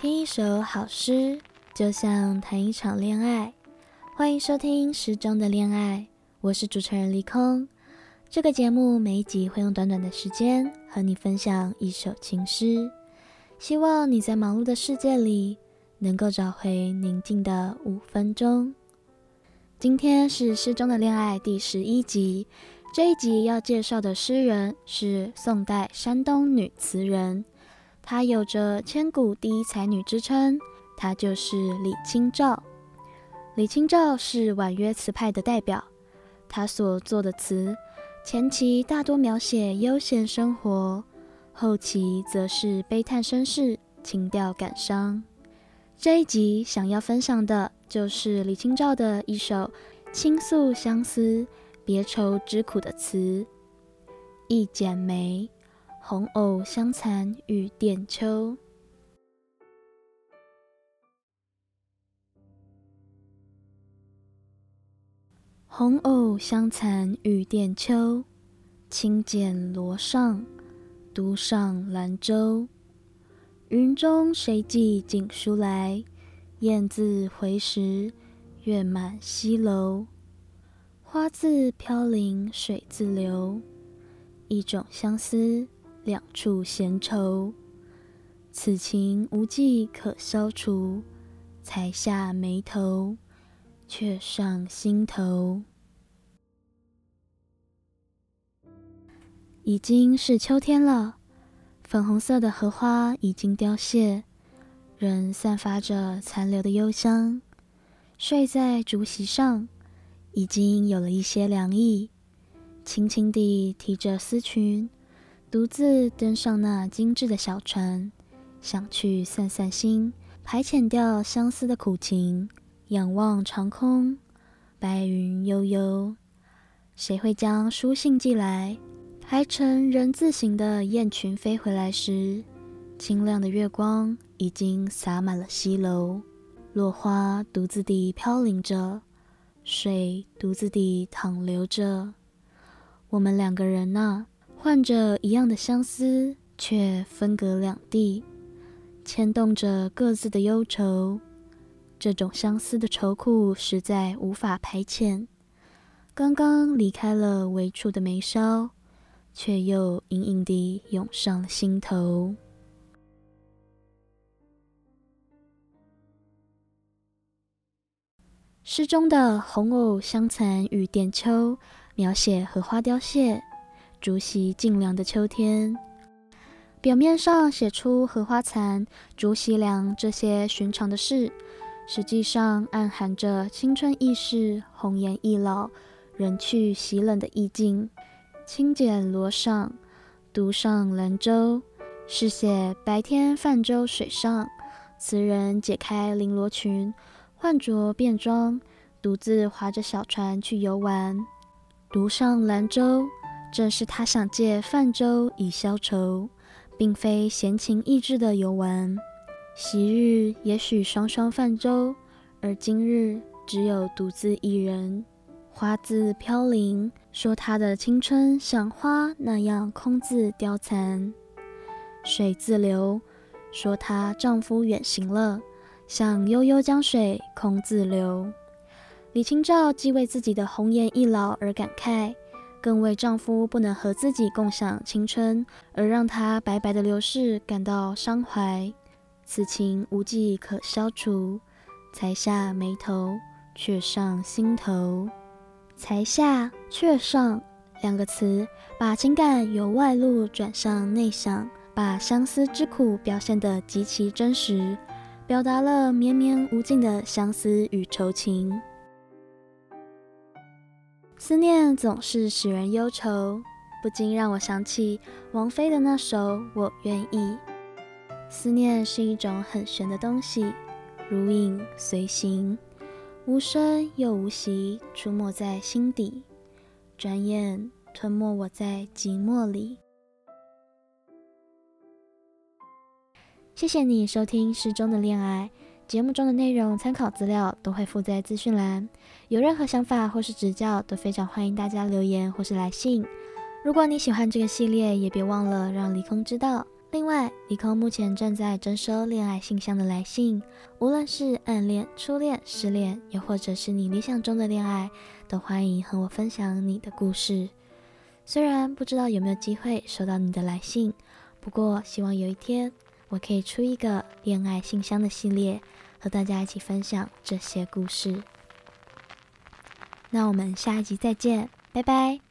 听一首好诗，就像谈一场恋爱。欢迎收听《诗中的恋爱》，我是主持人离空。这个节目每一集会用短短的时间和你分享一首情诗，希望你在忙碌的世界里能够找回宁静的五分钟。今天是《诗中的恋爱》第十一集，这一集要介绍的诗人是宋代山东女词人，她有着千古第一才女之称，她就是李清照。李清照是婉约词派的代表，她所作的词前期大多描写悠闲生活，后期则是悲叹身世，情调感伤。这一集想要分享的就是李清照的一首倾诉相思、别愁之苦的词《一剪梅·红藕香残玉簟秋》。红藕香残玉簟秋，轻剪罗上，独上兰舟。云中谁寄锦书来？雁字回时，月满西楼。花自飘零水自流，一种相思，两处闲愁。此情无计可消除，才下眉头，却上心头。已经是秋天了。粉红色的荷花已经凋谢，仍散发着残留的幽香。睡在竹席上，已经有了一些凉意。轻轻地提着丝裙，独自登上那精致的小船，想去散散心，排遣掉相思的苦情。仰望长空，白云悠悠，谁会将书信寄来？排成人字形的雁群飞回来时，清亮的月光已经洒满了西楼，落花独自地飘零着，水独自地淌流着。我们两个人呐，患着一样的相思，却分隔两地，牵动着各自的忧愁。这种相思的愁苦实在无法排遣。刚刚离开了微蹙的眉梢。却又隐隐地涌上了心头。诗中的“红藕香残玉簟秋”描写荷花凋谢、竹席静凉的秋天。表面上写出荷花残、竹席凉这些寻常的事，实际上暗含着青春易逝、红颜易老、人去席冷的意境。轻剪罗裳，独上兰舟，是写白天泛舟水上，词人解开绫罗裙，换着便装，独自划着小船去游玩。独上兰舟，正是他想借泛舟以消愁，并非闲情逸致的游玩。昔日也许双双泛舟，而今日只有独自一人。花自飘零，说她的青春像花那样空自凋残；水自流，说她丈夫远行了，像悠悠江水空自流。李清照既为自己的红颜易老而感慨，更为丈夫不能和自己共享青春而让他白白的流逝感到伤怀。此情无计可消除，才下眉头，却上心头。才下却上两个词，把情感由外露转向内向，把相思之苦表现得极其真实，表达了绵绵无尽的相思与愁情。思念总是使人忧愁，不禁让我想起王菲的那首《我愿意》。思念是一种很玄的东西，如影随形。无声又无息，出没在心底，转眼吞没我在寂寞里。谢谢你收听《诗中的恋爱》节目中的内容，参考资料都会附在资讯栏。有任何想法或是指教，都非常欢迎大家留言或是来信。如果你喜欢这个系列，也别忘了让离空知道。另外，离空目前正在征收恋爱信箱的来信，无论是暗恋、初恋、失恋，又或者是你理想中的恋爱，都欢迎和我分享你的故事。虽然不知道有没有机会收到你的来信，不过希望有一天我可以出一个恋爱信箱的系列，和大家一起分享这些故事。那我们下一集再见，拜拜。